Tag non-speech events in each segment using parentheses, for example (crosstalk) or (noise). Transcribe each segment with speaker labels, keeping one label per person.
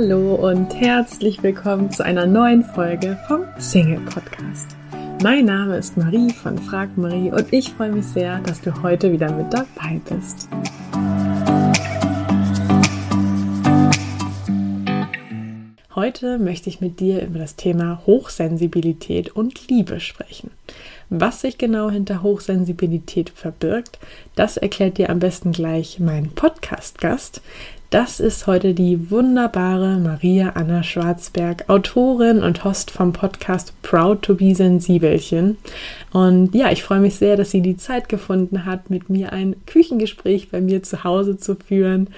Speaker 1: Hallo und herzlich willkommen zu einer neuen Folge vom Single Podcast. Mein Name ist Marie von Frag Marie und ich freue mich sehr, dass du heute wieder mit dabei bist. Heute möchte ich mit dir über das Thema Hochsensibilität und Liebe sprechen. Was sich genau hinter Hochsensibilität verbirgt, das erklärt dir am besten gleich mein Podcast-Gast, das ist heute die wunderbare Maria Anna Schwarzberg, Autorin und Host vom Podcast Proud to be Sensibelchen. Und ja, ich freue mich sehr, dass sie die Zeit gefunden hat, mit mir ein Küchengespräch bei mir zu Hause zu führen.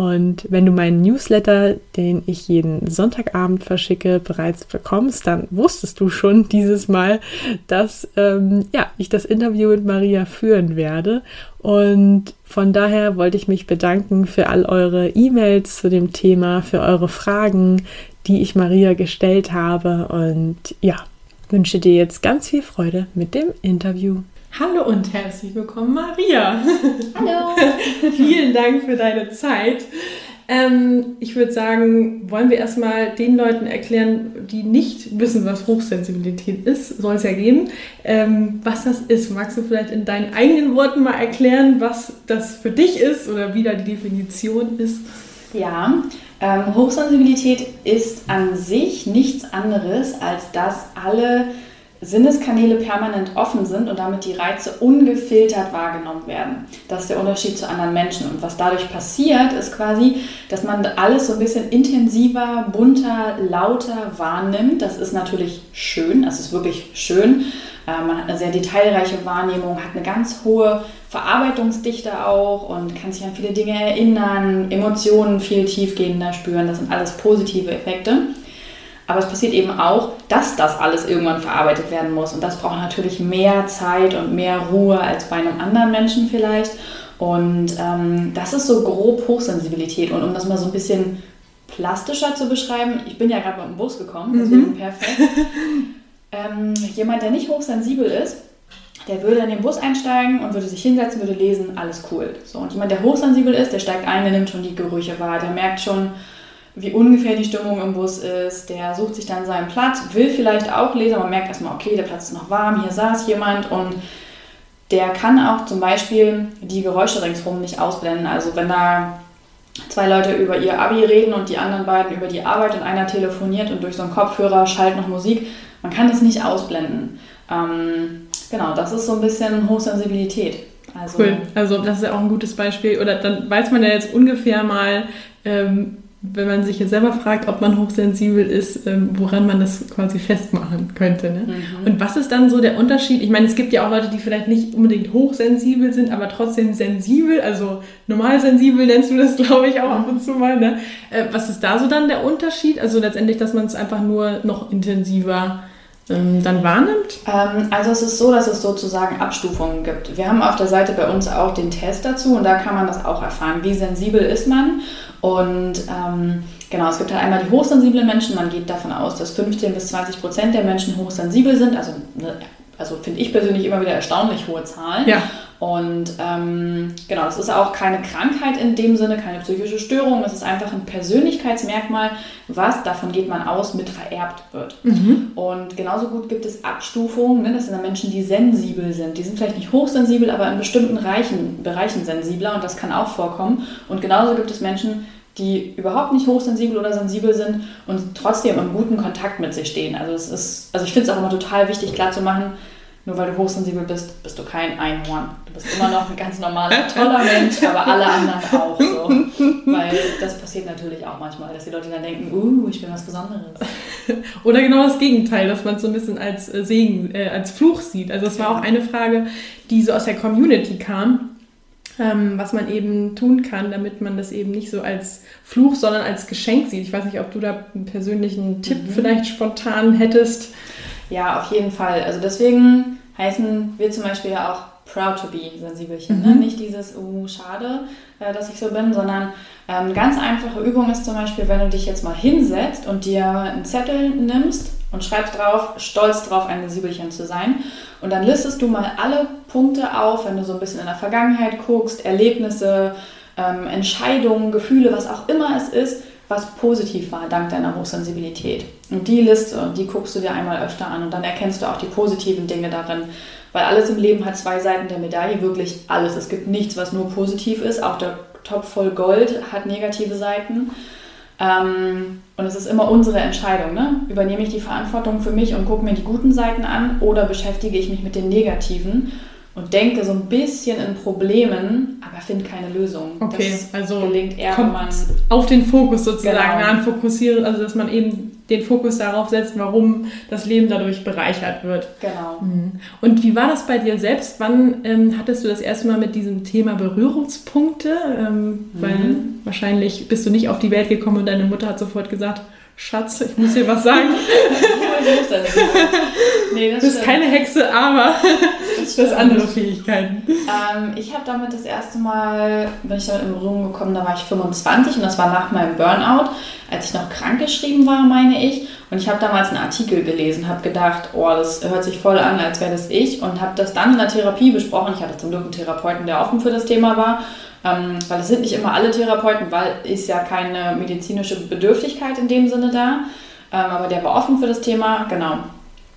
Speaker 1: Und wenn du meinen Newsletter, den ich jeden Sonntagabend verschicke, bereits bekommst, dann wusstest du schon (laughs) dieses Mal, dass ähm, ja, ich das Interview mit Maria führen werde. Und von daher wollte ich mich bedanken für all eure E-Mails zu dem Thema, für eure Fragen, die ich Maria gestellt habe. Und ja, wünsche dir jetzt ganz viel Freude mit dem Interview. Hallo und herzlich willkommen, Maria.
Speaker 2: Hallo. (laughs)
Speaker 1: Vielen Dank für deine Zeit. Ähm, ich würde sagen, wollen wir erstmal den Leuten erklären, die nicht wissen, was Hochsensibilität ist, soll es ja geben, ähm, was das ist. Magst du vielleicht in deinen eigenen Worten mal erklären, was das für dich ist oder wie da die Definition ist?
Speaker 2: Ja, ähm, Hochsensibilität ist an sich nichts anderes, als dass alle Sinneskanäle permanent offen sind und damit die Reize ungefiltert wahrgenommen werden. Das ist der Unterschied zu anderen Menschen. Und was dadurch passiert, ist quasi, dass man alles so ein bisschen intensiver, bunter, lauter wahrnimmt. Das ist natürlich schön, das ist wirklich schön. Äh, man hat eine sehr detailreiche Wahrnehmung, hat eine ganz hohe Verarbeitungsdichte auch und kann sich an viele Dinge erinnern, Emotionen viel tiefgehender spüren. Das sind alles positive Effekte. Aber es passiert eben auch, dass das alles irgendwann verarbeitet werden muss. Und das braucht natürlich mehr Zeit und mehr Ruhe als bei einem anderen Menschen vielleicht. Und ähm, das ist so grob Hochsensibilität. Und um das mal so ein bisschen plastischer zu beschreiben, ich bin ja gerade mit dem Bus gekommen, deswegen mhm. perfekt. (laughs) ähm, jemand, der nicht hochsensibel ist, der würde in den Bus einsteigen und würde sich hinsetzen, würde lesen, alles cool. So, und jemand, der hochsensibel ist, der steigt ein, der nimmt schon die Gerüche wahr, der merkt schon, wie ungefähr die Stimmung im Bus ist. Der sucht sich dann seinen Platz, will vielleicht auch lesen, aber merkt erstmal, okay, der Platz ist noch warm, hier saß jemand und der kann auch zum Beispiel die Geräusche ringsherum nicht ausblenden. Also wenn da zwei Leute über ihr Abi reden und die anderen beiden über die Arbeit und einer telefoniert und durch so einen Kopfhörer schallt noch Musik, man kann das nicht ausblenden. Ähm, genau, das ist so ein bisschen Hochsensibilität.
Speaker 1: Also, cool, also das ist ja auch ein gutes Beispiel. Oder dann weiß man ja jetzt ungefähr mal, ähm, wenn man sich jetzt selber fragt, ob man hochsensibel ist, ähm, woran man das quasi festmachen könnte. Ne? Mhm. Und was ist dann so der Unterschied? Ich meine, es gibt ja auch Leute, die vielleicht nicht unbedingt hochsensibel sind, aber trotzdem sensibel, also normal sensibel nennst du das, (laughs) glaube ich, auch ab und zu mal. Ne? Äh, was ist da so dann der Unterschied? Also letztendlich, dass man es einfach nur noch intensiver ähm, dann wahrnimmt?
Speaker 2: Ähm, also es ist so, dass es sozusagen Abstufungen gibt. Wir haben auf der Seite bei uns auch den Test dazu und da kann man das auch erfahren. Wie sensibel ist man? Und ähm, genau, es gibt halt einmal die hochsensiblen Menschen. Man geht davon aus, dass 15 bis 20 Prozent der Menschen hochsensibel sind. Also, ne, also finde ich persönlich immer wieder erstaunlich hohe Zahlen. Ja. Und ähm, genau, es ist auch keine Krankheit in dem Sinne, keine psychische Störung. Es ist einfach ein Persönlichkeitsmerkmal, was, davon geht man aus, mit vererbt wird. Mhm. Und genauso gut gibt es Abstufungen. Ne? Das sind dann Menschen, die sensibel sind. Die sind vielleicht nicht hochsensibel, aber in bestimmten Reichen, Bereichen sensibler und das kann auch vorkommen. Und genauso gibt es Menschen, die überhaupt nicht hochsensibel oder sensibel sind und trotzdem im guten Kontakt mit sich stehen. Also es ist, also ich finde es auch immer total wichtig klar zu machen, nur weil du hochsensibel bist, bist du kein Einhorn. Du bist immer noch ein ganz normaler, toller Mensch, aber alle anderen auch so. Weil das passiert natürlich auch manchmal, dass die Leute dann denken, uh, ich bin was Besonderes. (laughs)
Speaker 1: Oder genau das Gegenteil, dass man es so ein bisschen als äh, Segen, äh, als Fluch sieht. Also es war auch eine Frage, die so aus der Community kam, ähm, was man eben tun kann, damit man das eben nicht so als Fluch, sondern als Geschenk sieht. Ich weiß nicht, ob du da einen persönlichen Tipp mhm. vielleicht spontan hättest.
Speaker 2: Ja, auf jeden Fall. Also deswegen heißen wir zum Beispiel ja auch proud to be Sensibelchen. Ne? Mhm. Ne? Nicht dieses, oh, schade, äh, dass ich so bin, sondern ähm, ganz einfache Übung ist zum Beispiel, wenn du dich jetzt mal hinsetzt und dir einen Zettel nimmst und schreibst drauf, stolz drauf, ein Sensibelchen zu sein. Und dann listest du mal alle Punkte auf, wenn du so ein bisschen in der Vergangenheit guckst, Erlebnisse, ähm, Entscheidungen, Gefühle, was auch immer es ist, was positiv war dank deiner Hochsensibilität. Und die Liste, die guckst du dir einmal öfter an und dann erkennst du auch die positiven Dinge darin. Weil alles im Leben hat zwei Seiten der Medaille, wirklich alles. Es gibt nichts, was nur positiv ist. Auch der Topf voll Gold hat negative Seiten. Ähm, und es ist immer unsere Entscheidung. Ne? Übernehme ich die Verantwortung für mich und gucke mir die guten Seiten an oder beschäftige ich mich mit den negativen? Und denke so ein bisschen in Problemen, aber finde keine Lösung.
Speaker 1: Okay, das also gelingt eher, wenn man auf den Fokus sozusagen genau. fokussiert, also dass man eben den Fokus darauf setzt, warum das Leben dadurch bereichert wird.
Speaker 2: Genau.
Speaker 1: Mhm. Und wie war das bei dir selbst? Wann ähm, hattest du das erste Mal mit diesem Thema Berührungspunkte? Ähm, mhm. Weil wahrscheinlich bist du nicht auf die Welt gekommen und deine Mutter hat sofort gesagt, Schatz, ich muss dir was sagen. (laughs) nee, das du bist keine Hexe, aber du hast andere Fähigkeiten.
Speaker 2: Ähm, ich habe damit das erste Mal, bin ich damit in Berührung gekommen, da war ich 25 und das war nach meinem Burnout, als ich noch krankgeschrieben war, meine ich. Und ich habe damals einen Artikel gelesen, habe gedacht, oh, das hört sich voll an, als wäre das ich. Und habe das dann in der Therapie besprochen. Ich hatte zum Glück einen Therapeuten, der offen für das Thema war ähm, weil es sind nicht immer alle Therapeuten, weil ist ja keine medizinische Bedürftigkeit in dem Sinne da. Ähm, aber der war offen für das Thema, genau.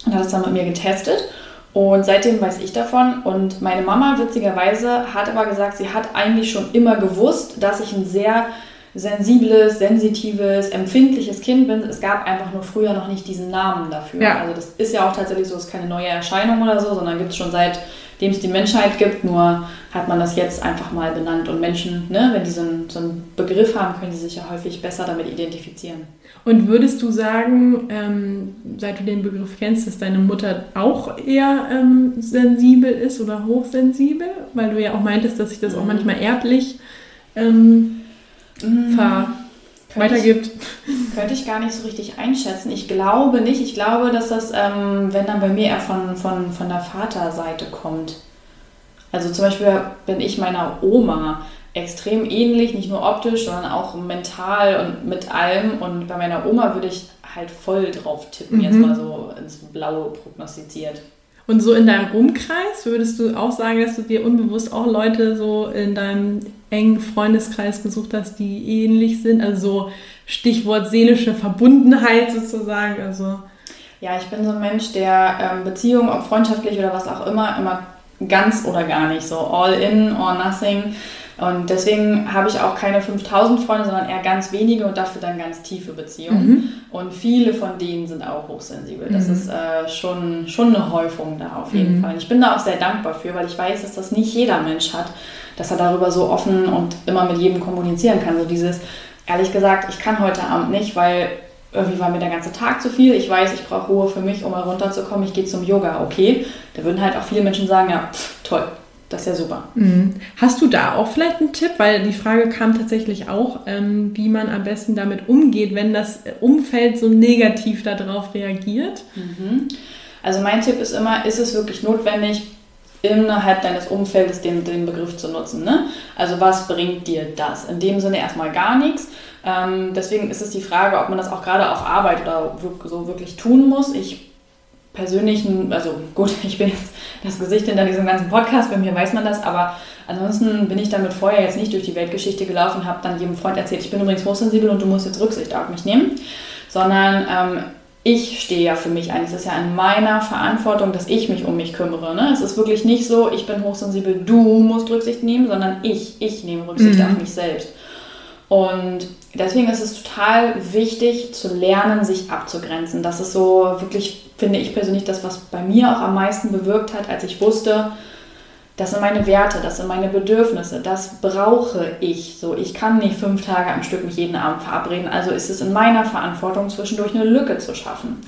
Speaker 2: Und hat es dann mit mir getestet. Und seitdem weiß ich davon. Und meine Mama, witzigerweise, hat aber gesagt, sie hat eigentlich schon immer gewusst, dass ich ein sehr sensibles, sensitives, empfindliches Kind bin. Es gab einfach nur früher noch nicht diesen Namen dafür. Ja. Also das ist ja auch tatsächlich so, es ist keine neue Erscheinung oder so, sondern gibt es schon seit dem es die Menschheit gibt, nur hat man das jetzt einfach mal benannt. Und Menschen, ne, wenn die so einen, so einen Begriff haben, können sie sich ja häufig besser damit identifizieren.
Speaker 1: Und würdest du sagen, ähm, seit du den Begriff kennst, dass deine Mutter auch eher ähm, sensibel ist oder hochsensibel? Weil du ja auch meintest, dass sich das auch mhm. manchmal erblich ähm, ver weitergibt.
Speaker 2: Ich, könnte ich gar nicht so richtig einschätzen. Ich glaube nicht. Ich glaube, dass das, ähm, wenn dann bei mir eher von, von, von der Vaterseite kommt. Also zum Beispiel bin ich meiner Oma extrem ähnlich, nicht nur optisch, sondern auch mental und mit allem. Und bei meiner Oma würde ich halt voll drauf tippen, mhm. jetzt mal so ins Blaue prognostiziert.
Speaker 1: Und so in deinem Umkreis würdest du auch sagen, dass du dir unbewusst auch Leute so in deinem engen Freundeskreis gesucht hast, die ähnlich sind? Also Stichwort seelische Verbundenheit sozusagen. Also
Speaker 2: ja, ich bin so ein Mensch, der ähm, Beziehungen, ob freundschaftlich oder was auch immer, immer ganz oder gar nicht so all in or nothing und deswegen habe ich auch keine 5000 Freunde, sondern eher ganz wenige und dafür dann ganz tiefe Beziehungen. Mhm. Und viele von denen sind auch hochsensibel. Das mhm. ist äh, schon, schon eine Häufung da auf jeden mhm. Fall. Und ich bin da auch sehr dankbar für, weil ich weiß, dass das nicht jeder Mensch hat, dass er darüber so offen und immer mit jedem kommunizieren kann. So dieses, ehrlich gesagt, ich kann heute Abend nicht, weil irgendwie war mir der ganze Tag zu viel. Ich weiß, ich brauche Ruhe für mich, um mal runterzukommen. Ich gehe zum Yoga. Okay, da würden halt auch viele Menschen sagen, ja, pff, toll, das ist ja super.
Speaker 1: Mhm. Hast du da auch vielleicht einen Tipp? Weil die Frage kam tatsächlich auch, ähm, wie man am besten damit umgeht, wenn das Umfeld so negativ darauf reagiert.
Speaker 2: Mhm. Also mein Tipp ist immer, ist es wirklich notwendig, innerhalb deines Umfeldes den, den Begriff zu nutzen? Ne? Also was bringt dir das? In dem Sinne erstmal gar nichts. Ähm, deswegen ist es die Frage, ob man das auch gerade auf Arbeit oder so wirklich tun muss. Ich persönlichen, also gut, (laughs) ich bin jetzt das Gesicht hinter diesem ganzen Podcast, bei mir weiß man das, aber ansonsten bin ich damit vorher jetzt nicht durch die Weltgeschichte gelaufen und habe dann jedem Freund erzählt, ich bin übrigens hochsensibel und du musst jetzt Rücksicht auf mich nehmen, sondern ähm, ich stehe ja für mich ein. Es ist ja in meiner Verantwortung, dass ich mich um mich kümmere. Ne? Es ist wirklich nicht so, ich bin hochsensibel, du musst Rücksicht nehmen, sondern ich, ich nehme Rücksicht mhm. auf mich selbst. Und deswegen ist es total wichtig zu lernen, sich abzugrenzen. Das ist so wirklich, finde ich persönlich, das, was bei mir auch am meisten bewirkt hat, als ich wusste, das sind meine Werte, das sind meine Bedürfnisse, das brauche ich. So, ich kann nicht fünf Tage am Stück mich jeden Abend verabreden, also ist es in meiner Verantwortung, zwischendurch eine Lücke zu schaffen.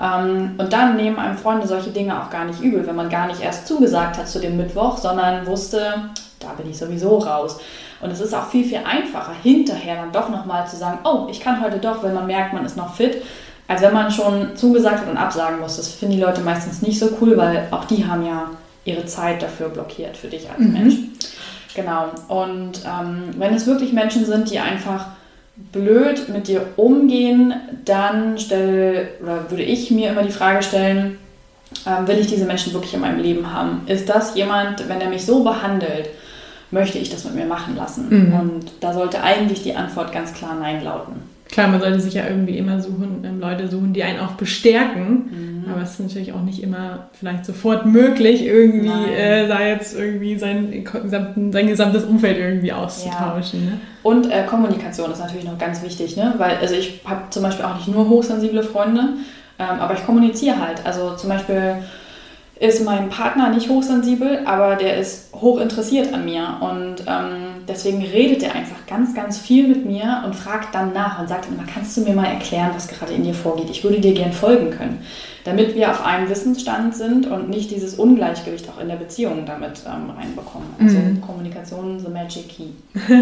Speaker 2: Ähm, und dann nehmen einem Freunde solche Dinge auch gar nicht übel, wenn man gar nicht erst zugesagt hat zu dem Mittwoch, sondern wusste, da bin ich sowieso raus. Und es ist auch viel, viel einfacher, hinterher dann doch nochmal zu sagen, oh, ich kann heute doch, wenn man merkt, man ist noch fit, als wenn man schon zugesagt hat und absagen muss. Das finden die Leute meistens nicht so cool, weil auch die haben ja ihre Zeit dafür blockiert für dich als mhm. Mensch. Genau. Und ähm, wenn es wirklich Menschen sind, die einfach blöd mit dir umgehen, dann stell, oder würde ich mir immer die Frage stellen, ähm, will ich diese Menschen wirklich in meinem Leben haben? Ist das jemand, wenn er mich so behandelt, möchte ich das mit mir machen lassen? Mhm. Und da sollte eigentlich die Antwort ganz klar Nein lauten.
Speaker 1: Klar, man sollte sich ja irgendwie immer suchen, ähm, Leute suchen, die einen auch bestärken. Mhm. Aber es ist natürlich auch nicht immer vielleicht sofort möglich, irgendwie äh, da jetzt irgendwie sein, sein gesamtes Umfeld irgendwie auszutauschen. Ja. Ne?
Speaker 2: Und äh, Kommunikation ist natürlich noch ganz wichtig, ne? Weil, also ich habe zum Beispiel auch nicht nur hochsensible Freunde, ähm, aber ich kommuniziere halt. Also zum Beispiel ist mein Partner nicht hochsensibel, aber der ist hoch interessiert an mir. Und ähm, deswegen redet er einfach ganz, ganz viel mit mir und fragt dann nach und sagt immer, kannst du mir mal erklären, was gerade in dir vorgeht? Ich würde dir gern folgen können. Damit wir auf einem Wissensstand sind und nicht dieses Ungleichgewicht auch in der Beziehung damit ähm, reinbekommen. Also mhm. Kommunikation, the magic key. (laughs)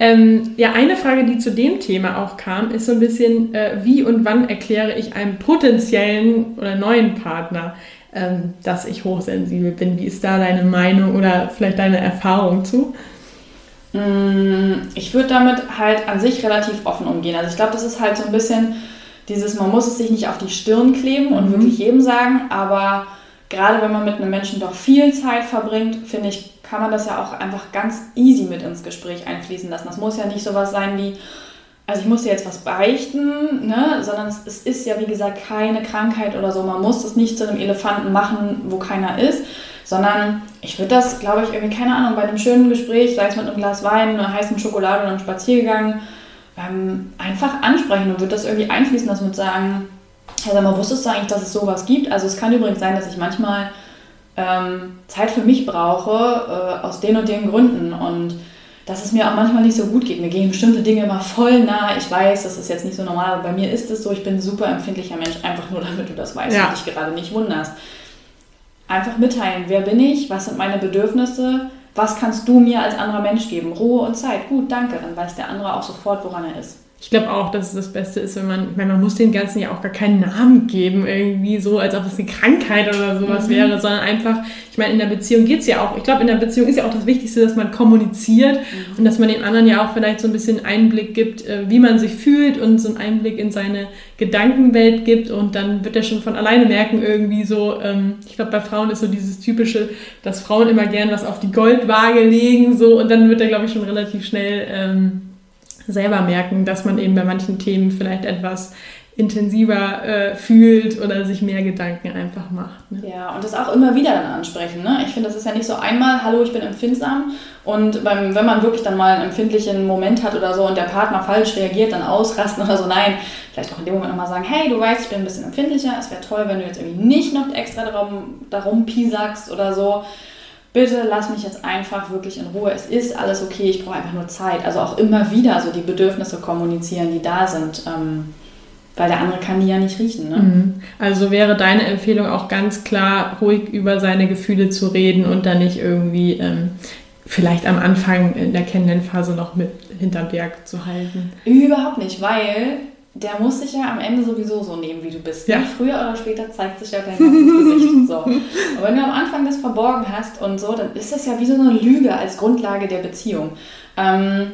Speaker 1: ähm, ja, eine Frage, die zu dem Thema auch kam, ist so ein bisschen, äh, wie und wann erkläre ich einem potenziellen oder neuen Partner, dass ich hochsensibel bin. Wie ist da deine Meinung oder vielleicht deine Erfahrung zu?
Speaker 2: Mm, ich würde damit halt an sich relativ offen umgehen. Also ich glaube, das ist halt so ein bisschen dieses, man muss es sich nicht auf die Stirn kleben und mhm. wirklich jedem sagen, aber gerade wenn man mit einem Menschen doch viel Zeit verbringt, finde ich, kann man das ja auch einfach ganz easy mit ins Gespräch einfließen lassen. Das muss ja nicht sowas sein wie, also ich muss dir jetzt was beichten, ne? sondern es, es, ist ja wie gesagt keine Krankheit oder so. Man muss das nicht zu einem Elefanten machen, wo keiner ist, sondern ich würde das, glaube ich, irgendwie, keine Ahnung, bei einem schönen Gespräch, sei es mit einem Glas Wein, einer heißen Schokolade oder einem Spaziergang, ähm, einfach ansprechen und würde das irgendwie einfließen lassen und sagen, ja, sag mal, wusstest du eigentlich, dass es sowas gibt? Also es kann übrigens sein, dass ich manchmal ähm, Zeit für mich brauche, äh, aus den und den Gründen und dass es mir auch manchmal nicht so gut geht. Mir gehen bestimmte Dinge immer voll nah. Ich weiß, das ist jetzt nicht so normal, aber bei mir ist es so. Ich bin ein super empfindlicher Mensch, einfach nur damit du das weißt ja. und dich gerade nicht wunderst. Einfach mitteilen, wer bin ich, was sind meine Bedürfnisse, was kannst du mir als anderer Mensch geben? Ruhe und Zeit. Gut, danke. Dann weiß der andere auch sofort, woran er ist.
Speaker 1: Ich glaube auch, dass es das Beste ist, wenn man, ich meine, man muss dem Ganzen ja auch gar keinen Namen geben, irgendwie so, als ob es eine Krankheit oder sowas mhm. wäre, sondern einfach, ich meine, in der Beziehung geht es ja auch, ich glaube, in der Beziehung ist ja auch das Wichtigste, dass man kommuniziert mhm. und dass man dem anderen ja auch vielleicht so ein bisschen Einblick gibt, äh, wie man sich fühlt und so einen Einblick in seine Gedankenwelt gibt und dann wird er schon von alleine merken, irgendwie so, ähm, ich glaube, bei Frauen ist so dieses typische, dass Frauen immer gern was auf die Goldwaage legen, so, und dann wird er, glaube ich, schon relativ schnell, ähm, selber merken, dass man eben bei manchen Themen vielleicht etwas intensiver äh, fühlt oder sich mehr Gedanken einfach macht.
Speaker 2: Ne? Ja, und das auch immer wieder dann ansprechen. Ne? Ich finde, das ist ja nicht so einmal, hallo, ich bin empfindsam und beim, wenn man wirklich dann mal einen empfindlichen Moment hat oder so und der Partner falsch reagiert, dann ausrasten oder so, nein, vielleicht auch in dem Moment nochmal sagen, hey, du weißt, ich bin ein bisschen empfindlicher, es wäre toll, wenn du jetzt irgendwie nicht noch extra darum, darum piesagst oder so bitte lass mich jetzt einfach wirklich in Ruhe. Es ist alles okay, ich brauche einfach nur Zeit. Also auch immer wieder so die Bedürfnisse kommunizieren, die da sind. Ähm, weil der andere kann die ja nicht riechen. Ne? Mhm.
Speaker 1: Also wäre deine Empfehlung auch ganz klar, ruhig über seine Gefühle zu reden und dann nicht irgendwie ähm, vielleicht am Anfang in der Kennenlernphase noch mit hinterm Berg zu halten.
Speaker 2: Überhaupt nicht, weil der muss sich ja am Ende sowieso so nehmen, wie du bist. Ja. Früher oder später zeigt sich ja dein ganzes Gesicht. (laughs) So. Und wenn du am Anfang das verborgen hast und so, dann ist das ja wie so eine Lüge als Grundlage der Beziehung. Ähm,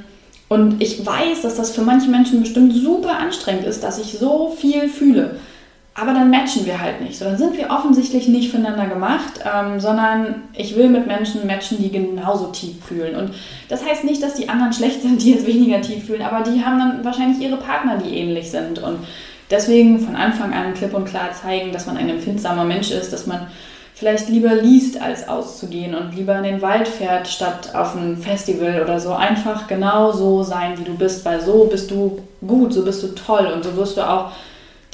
Speaker 2: und ich weiß, dass das für manche Menschen bestimmt super anstrengend ist, dass ich so viel fühle. Aber dann matchen wir halt nicht. So, dann sind wir offensichtlich nicht füreinander gemacht, ähm, sondern ich will mit Menschen matchen, die genauso tief fühlen. Und das heißt nicht, dass die anderen (laughs) schlecht sind, die jetzt weniger tief fühlen, aber die haben dann wahrscheinlich ihre Partner, die ähnlich sind. Und deswegen von Anfang an klipp und klar zeigen, dass man ein empfindsamer Mensch ist, dass man vielleicht lieber liest, als auszugehen und lieber in den Wald fährt, statt auf ein Festival oder so. Einfach genau so sein, wie du bist, weil so bist du gut, so bist du toll und so wirst du auch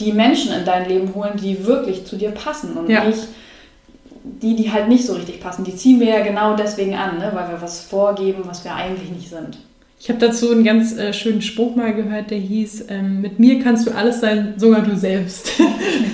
Speaker 2: die Menschen in dein Leben holen, die wirklich zu dir passen und ja. nicht die, die halt nicht so richtig passen. Die ziehen wir ja genau deswegen an, ne? weil wir was vorgeben, was wir eigentlich nicht sind.
Speaker 1: Ich habe dazu einen ganz äh, schönen Spruch mal gehört, der hieß, ähm, mit mir kannst du alles sein, sogar du selbst.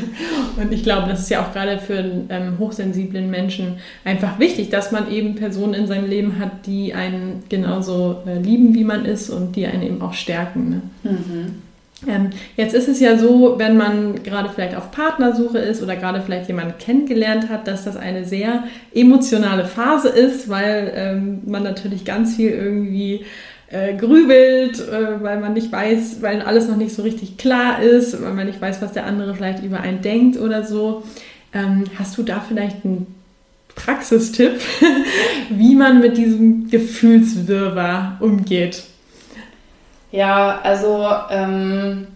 Speaker 1: (laughs) und ich glaube, das ist ja auch gerade für einen ähm, hochsensiblen Menschen einfach wichtig, dass man eben Personen in seinem Leben hat, die einen genauso äh, lieben, wie man ist und die einen eben auch stärken. Ne? Mhm. Ähm, jetzt ist es ja so, wenn man gerade vielleicht auf Partnersuche ist oder gerade vielleicht jemanden kennengelernt hat, dass das eine sehr emotionale Phase ist, weil ähm, man natürlich ganz viel irgendwie äh, grübelt, äh, weil man nicht weiß, weil alles noch nicht so richtig klar ist, weil man nicht weiß, was der andere vielleicht über einen denkt oder so. Ähm, hast du da vielleicht einen Praxistipp, (laughs) wie man mit diesem Gefühlswirrwarr umgeht?
Speaker 2: Ja, also ähm,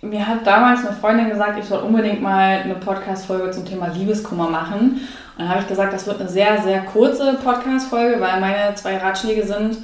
Speaker 2: mir hat damals eine Freundin gesagt, ich soll unbedingt mal eine Podcast-Folge zum Thema Liebeskummer machen. Und dann habe ich gesagt, das wird eine sehr, sehr kurze Podcast-Folge, weil meine zwei Ratschläge sind,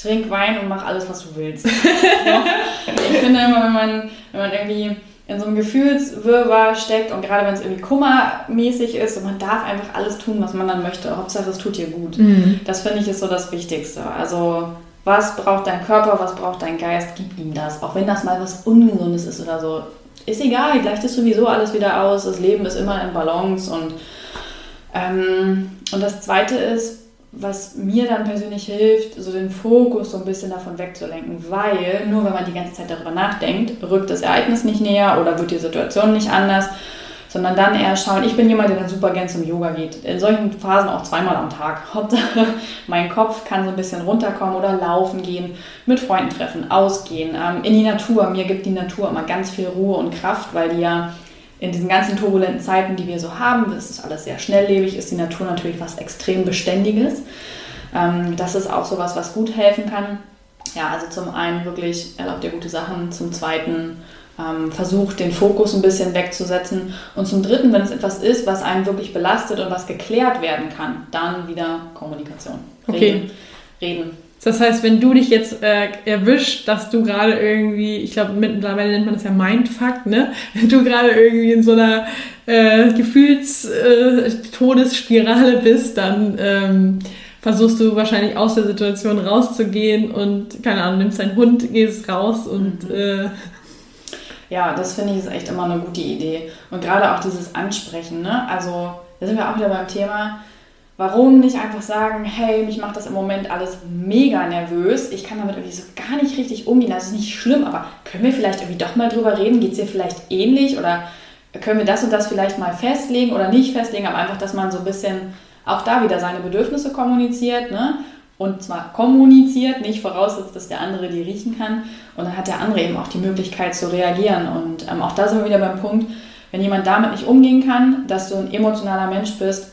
Speaker 2: trink Wein und mach alles, was du willst. (laughs) ich finde immer, wenn man, wenn man irgendwie in so einem Gefühlswirrwarr steckt und gerade wenn es irgendwie kummermäßig ist und man darf einfach alles tun, was man dann möchte. Hauptsache, es tut dir gut. Mhm. Das finde ich ist so das Wichtigste. Also was braucht dein Körper, was braucht dein Geist, gib ihm das. Auch wenn das mal was Ungesundes ist oder so. Ist egal, gleicht es sowieso alles wieder aus. Das Leben ist immer in Balance. Und, ähm, und das Zweite ist, was mir dann persönlich hilft, so den Fokus so ein bisschen davon wegzulenken, weil nur wenn man die ganze Zeit darüber nachdenkt, rückt das Ereignis nicht näher oder wird die Situation nicht anders, sondern dann eher schauen, ich bin jemand, der dann super gern zum Yoga geht. In solchen Phasen auch zweimal am Tag. (laughs) Hauptsache, mein Kopf kann so ein bisschen runterkommen oder laufen gehen, mit Freunden treffen, ausgehen, ähm, in die Natur. Mir gibt die Natur immer ganz viel Ruhe und Kraft, weil die ja in diesen ganzen turbulenten Zeiten, die wir so haben, das ist alles sehr schnelllebig, ist die Natur natürlich was extrem Beständiges. Ähm, das ist auch sowas, was gut helfen kann. Ja, also zum einen wirklich erlaubt ihr gute Sachen, zum zweiten ähm, versucht den Fokus ein bisschen wegzusetzen und zum dritten, wenn es etwas ist, was einen wirklich belastet und was geklärt werden kann, dann wieder Kommunikation. Reden. Okay. Reden.
Speaker 1: Das heißt, wenn du dich jetzt äh, erwischt, dass du gerade irgendwie, ich glaube, mittlerweile nennt man das ja Mindfuck, ne? Wenn du gerade irgendwie in so einer äh, Gefühlstodesspirale äh, bist, dann ähm, versuchst du wahrscheinlich aus der Situation rauszugehen und, keine Ahnung, nimmst deinen Hund, gehst raus und. Mhm. Äh,
Speaker 2: ja, das finde ich ist echt immer eine gute Idee. Und gerade auch dieses Ansprechen, ne? Also, da sind wir auch wieder beim Thema Warum nicht einfach sagen, hey, mich macht das im Moment alles mega nervös, ich kann damit irgendwie so gar nicht richtig umgehen, das ist nicht schlimm, aber können wir vielleicht irgendwie doch mal drüber reden, geht es dir vielleicht ähnlich oder können wir das und das vielleicht mal festlegen oder nicht festlegen, aber einfach, dass man so ein bisschen auch da wieder seine Bedürfnisse kommuniziert, ne? Und zwar kommuniziert, nicht voraussetzt, dass der andere die riechen kann. Und dann hat der andere eben auch die Möglichkeit zu reagieren. Und ähm, auch da sind wir wieder beim Punkt, wenn jemand damit nicht umgehen kann, dass du ein emotionaler Mensch bist,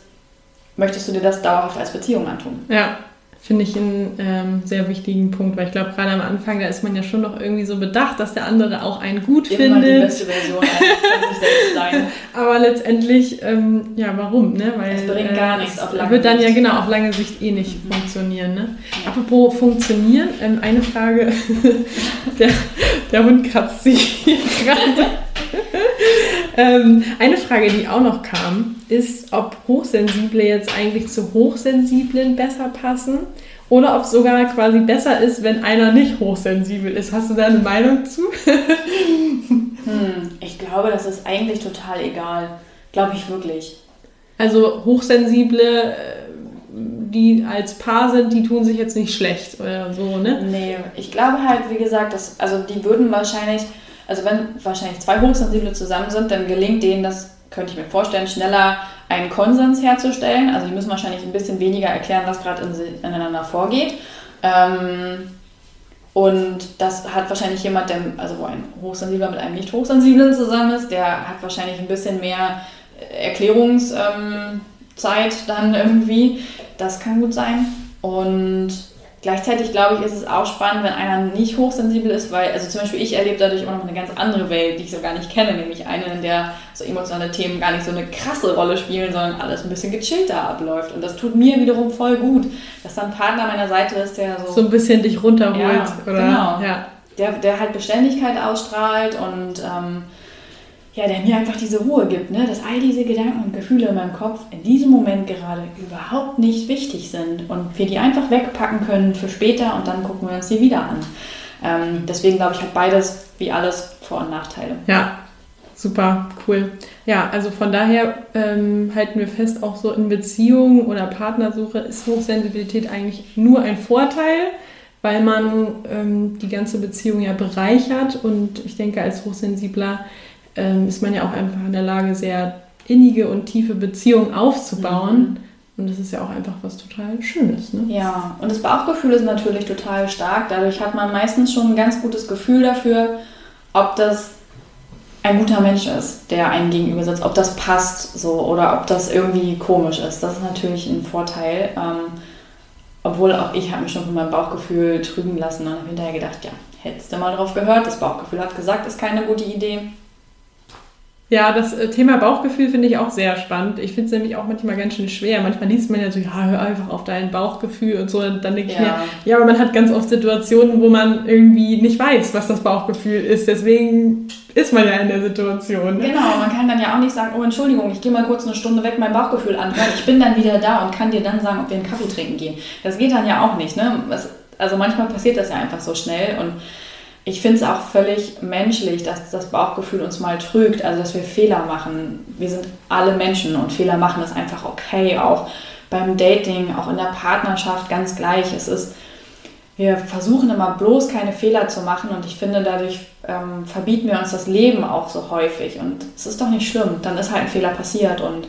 Speaker 2: möchtest du dir das dauerhaft als Beziehung antun?
Speaker 1: Ja, finde ich einen ähm, sehr wichtigen Punkt, weil ich glaube, gerade am Anfang, da ist man ja schon noch irgendwie so bedacht, dass der andere auch einen gut Immer findet. die beste Version von sich selbst sein. (laughs) Aber letztendlich, ähm, ja, warum? Ne? Weil,
Speaker 2: es bringt gar äh, nichts auf
Speaker 1: lange Sicht. wird dann ja genau auf lange Sicht eh nicht mhm. funktionieren. Ne? Ja. Apropos funktionieren, ähm, eine Frage, (laughs) der, der Hund kratzt sich (laughs) gerade. Ähm, eine Frage, die auch noch kam, ist, ob Hochsensible jetzt eigentlich zu Hochsensiblen besser passen oder ob es sogar quasi besser ist, wenn einer nicht hochsensibel ist. Hast du da eine Meinung zu? (laughs)
Speaker 2: hm, ich glaube, das ist eigentlich total egal. Glaube ich wirklich.
Speaker 1: Also Hochsensible, äh, die als Paar sind, die tun sich jetzt nicht schlecht oder so, ne?
Speaker 2: Nee, ich glaube halt, wie gesagt, dass, also die würden wahrscheinlich also wenn wahrscheinlich zwei Hochsensible zusammen sind, dann gelingt denen das, könnte ich mir vorstellen, schneller einen Konsens herzustellen. Also die müssen wahrscheinlich ein bisschen weniger erklären, was gerade in, ineinander vorgeht. Ähm, und das hat wahrscheinlich jemand, der, also wo ein Hochsensibler mit einem Nicht-Hochsensiblen zusammen ist, der hat wahrscheinlich ein bisschen mehr Erklärungszeit ähm, dann irgendwie. Das kann gut sein. Und Gleichzeitig glaube ich, ist es auch spannend, wenn einer nicht hochsensibel ist, weil, also zum Beispiel ich erlebe dadurch auch noch eine ganz andere Welt, die ich so gar nicht kenne, nämlich eine, in der so emotionale Themen gar nicht so eine krasse Rolle spielen, sondern alles ein bisschen gechillter abläuft. Und das tut mir wiederum voll gut, dass dann ein Partner meiner Seite ist, der so.
Speaker 1: So ein bisschen dich runterholt, ja, oder?
Speaker 2: Genau. Ja. Der, der halt Beständigkeit ausstrahlt und ähm, ja, der mir einfach diese Ruhe gibt, ne? dass all diese Gedanken und Gefühle in meinem Kopf in diesem Moment gerade überhaupt nicht wichtig sind und wir die einfach wegpacken können für später und dann gucken wir uns die wieder an. Ähm, deswegen glaube ich, hat beides wie alles Vor- und Nachteile.
Speaker 1: Ja, super, cool. Ja, also von daher ähm, halten wir fest, auch so in Beziehungen oder Partnersuche ist Hochsensibilität eigentlich nur ein Vorteil weil man ähm, die ganze Beziehung ja bereichert und ich denke, als Hochsensibler ähm, ist man ja auch einfach in der Lage, sehr innige und tiefe Beziehungen aufzubauen. Mhm. Und das ist ja auch einfach was total Schönes. Ne?
Speaker 2: Ja, und das Bauchgefühl ist natürlich total stark. Dadurch hat man meistens schon ein ganz gutes Gefühl dafür, ob das ein guter Mensch ist, der einem gegenüber sitzt, ob das passt so oder ob das irgendwie komisch ist. Das ist natürlich ein Vorteil. Ähm, obwohl auch ich habe mich schon von meinem Bauchgefühl trügen lassen und habe hinterher gedacht, ja, hättest du mal drauf gehört, das Bauchgefühl hat gesagt, ist keine gute Idee.
Speaker 1: Ja, das äh, Thema Bauchgefühl finde ich auch sehr spannend. Ich finde es nämlich auch manchmal ganz schön schwer. Manchmal liest man ja so, ja, hör einfach auf dein Bauchgefühl und so. Und dann denke ja. ich mir, ja, aber man hat ganz oft Situationen, wo man irgendwie nicht weiß, was das Bauchgefühl ist. Deswegen ist man ja in der Situation.
Speaker 2: Ne? Genau, man kann dann ja auch nicht sagen, oh Entschuldigung, ich gehe mal kurz eine Stunde weg, mein Bauchgefühl anhören. Ich bin dann wieder da und kann dir dann sagen, ob wir einen Kaffee trinken gehen. Das geht dann ja auch nicht. Ne? Also manchmal passiert das ja einfach so schnell und ich finde es auch völlig menschlich, dass das Bauchgefühl uns mal trügt, also dass wir Fehler machen. Wir sind alle Menschen und Fehler machen ist einfach okay, auch beim Dating, auch in der Partnerschaft ganz gleich. Es ist, wir versuchen immer bloß keine Fehler zu machen und ich finde, dadurch ähm, verbieten wir uns das Leben auch so häufig und es ist doch nicht schlimm, dann ist halt ein Fehler passiert und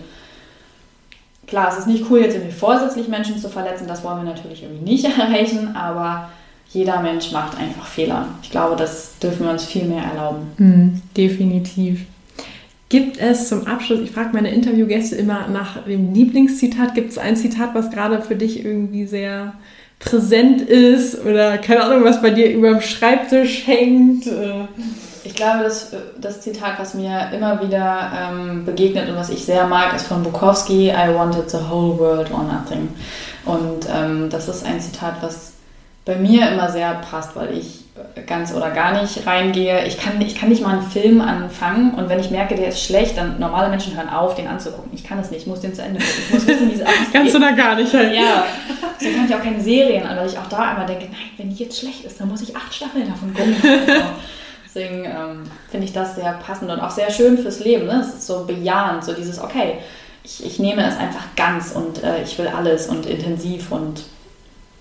Speaker 2: klar, es ist nicht cool, jetzt irgendwie vorsätzlich Menschen zu verletzen, das wollen wir natürlich irgendwie nicht (laughs) erreichen, aber jeder Mensch macht einfach Fehler. Ich glaube, das dürfen wir uns viel mehr erlauben.
Speaker 1: Mhm, definitiv. Gibt es zum Abschluss, ich frage meine Interviewgäste immer nach dem Lieblingszitat, gibt es ein Zitat, was gerade für dich irgendwie sehr präsent ist oder keine Ahnung, was bei dir über dem Schreibtisch hängt? Äh.
Speaker 2: Ich glaube, das, das Zitat, was mir immer wieder ähm, begegnet und was ich sehr mag, ist von Bukowski, I wanted the whole world or nothing. Und ähm, das ist ein Zitat, was bei mir immer sehr passt, weil ich ganz oder gar nicht reingehe. Ich kann, ich kann nicht mal einen Film anfangen und wenn ich merke, der ist schlecht, dann normale Menschen hören auf, den anzugucken. Ich kann es nicht, ich muss den zu Ende gucken. Ich muss wissen, wie es (laughs)
Speaker 1: ausgeht. Du da gar nicht halt.
Speaker 2: Ja, deswegen kann ich auch keine Serien an, weil ich auch da immer denke, nein, wenn die jetzt schlecht ist, dann muss ich acht Staffeln davon gucken. (laughs) Deswegen ähm, finde ich das sehr passend und auch sehr schön fürs Leben. Ne? Es ist so bejahend, so dieses, okay, ich, ich nehme es einfach ganz und äh, ich will alles und intensiv und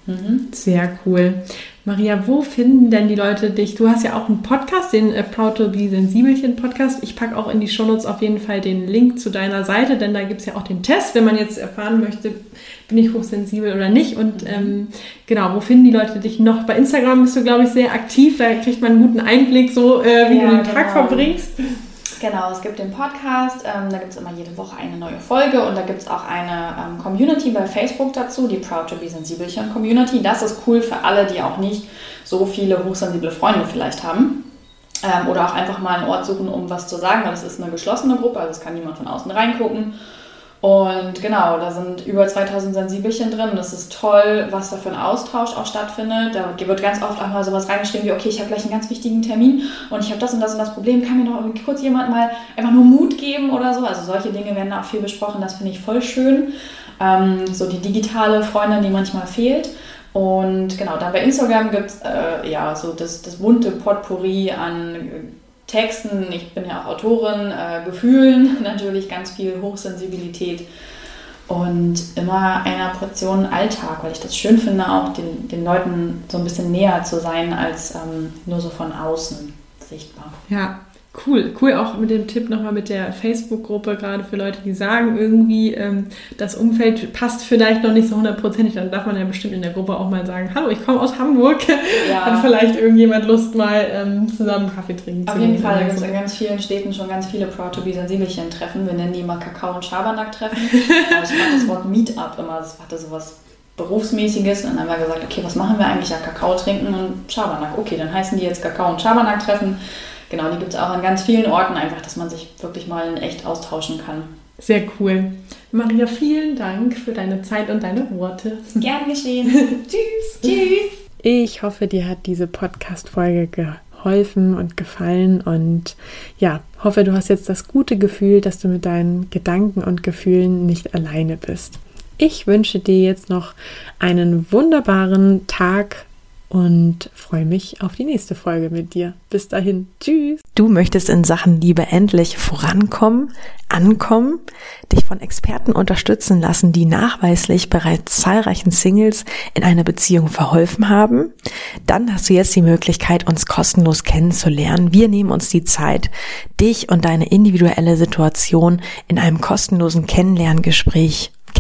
Speaker 1: Mhm. Sehr cool. Maria, wo finden denn die Leute dich? Du hast ja auch einen Podcast, den äh, Proud to be Sensibelchen Podcast. Ich packe auch in die Shownotes auf jeden Fall den Link zu deiner Seite, denn da gibt es ja auch den Test, wenn man jetzt erfahren möchte, bin ich hochsensibel oder nicht. Und mhm. ähm, genau, wo finden die Leute dich noch? Bei Instagram bist du, glaube ich, sehr aktiv. Da kriegt man einen guten Einblick, so äh, wie ja, du den genau. Tag verbringst.
Speaker 2: Genau, es gibt den Podcast, ähm, da gibt es immer jede Woche eine neue Folge und da gibt es auch eine ähm, Community bei Facebook dazu, die Proud to be Sensibelchen Community. Das ist cool für alle, die auch nicht so viele hochsensible Freunde vielleicht haben. Ähm, oder auch einfach mal einen Ort suchen, um was zu sagen, weil es ist eine geschlossene Gruppe, also es kann niemand von außen reingucken. Und genau, da sind über 2000 Sensibelchen drin. Das ist toll, was da für ein Austausch auch stattfindet. Da wird ganz oft auch mal sowas reingeschrieben wie, okay, ich habe gleich einen ganz wichtigen Termin und ich habe das und das und das Problem. Kann mir noch kurz jemand mal einfach nur Mut geben oder so? Also solche Dinge werden da auch viel besprochen. Das finde ich voll schön. Ähm, so die digitale Freundin, die manchmal fehlt. Und genau, dann bei Instagram gibt es äh, ja so das, das bunte Potpourri an Texten, ich bin ja auch Autorin, äh, Gefühlen, (laughs) natürlich ganz viel Hochsensibilität und immer einer Portion Alltag, weil ich das schön finde, auch den, den Leuten so ein bisschen näher zu sein als ähm, nur so von außen sichtbar.
Speaker 1: Ja, Cool, cool auch mit dem Tipp nochmal mit der Facebook-Gruppe, gerade für Leute, die sagen, irgendwie ähm, das Umfeld passt vielleicht noch nicht so hundertprozentig, dann darf man ja bestimmt in der Gruppe auch mal sagen, hallo, ich komme aus Hamburg, ja. hat vielleicht irgendjemand Lust, mal ähm, zusammen Kaffee trinken
Speaker 2: Auf zu jeden Fall, da gibt es in ganz vielen Städten schon ganz viele Proud to be Sensibelchen Treffen, wir nennen die mal Kakao- und Schabernack Treffen. (laughs) ich fand das Wort Meetup immer, das hatte sowas Berufsmäßiges und dann haben wir gesagt, okay, was machen wir eigentlich? Ja, Kakao trinken und Schabernack. Okay, dann heißen die jetzt Kakao- und Schabernack-Treffen genau, die gibt es auch an ganz vielen Orten, einfach, dass man sich wirklich mal in echt austauschen kann.
Speaker 1: Sehr cool. Maria, vielen Dank für deine Zeit und deine Worte.
Speaker 2: Gern geschehen. (laughs) Tschüss.
Speaker 1: Tschüss. Ich hoffe, dir hat diese Podcast-Folge geholfen und gefallen und ja, hoffe, du hast jetzt das gute Gefühl, dass du mit deinen Gedanken und Gefühlen nicht alleine bist. Ich wünsche dir jetzt noch einen wunderbaren Tag, und freue mich auf die nächste Folge mit dir. Bis dahin, tschüss. Du möchtest in Sachen Liebe endlich vorankommen, ankommen, dich von Experten unterstützen lassen, die nachweislich bereits zahlreichen Singles in einer Beziehung verholfen haben? Dann hast du jetzt die Möglichkeit, uns kostenlos kennenzulernen. Wir nehmen uns die Zeit, dich und deine individuelle Situation in einem kostenlosen Kennenlerngespräch